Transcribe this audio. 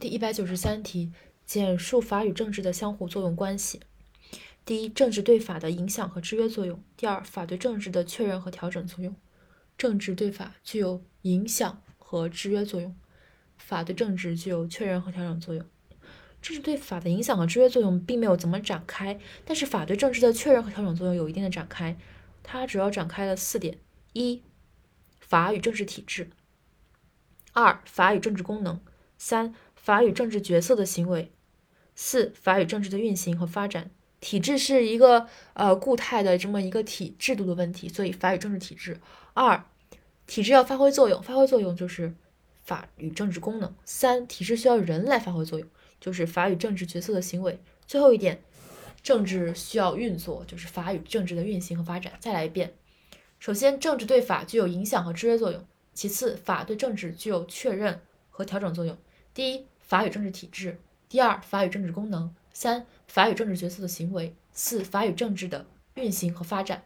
第一百九十三题，简述法与政治的相互作用关系。第一，政治对法的影响和制约作用；第二，法对政治的确认和调整作用。政治对法具有影响和制约作用，法对政治具有确认和调整作用。政治对法的影响和制约作用并没有怎么展开，但是法对政治的确认和调整作用有一定的展开。它主要展开了四点：一、法与政治体制；二、法与政治功能；三、法与政治角色的行为；四、法与政治的运行和发展。体制是一个呃固态的这么一个体制度的问题，所以法与政治体制。二、体制要发挥作用，发挥作用就是法与政治功能。三、体制需要人来发挥作用，就是法与政治角色的行为。最后一点。政治需要运作，就是法与政治的运行和发展。再来一遍，首先，政治对法具有影响和制约作用；其次，法对政治具有确认和调整作用。第一，法与政治体制；第二，法与政治功能；三，法与政治角色的行为；四，法与政治的运行和发展。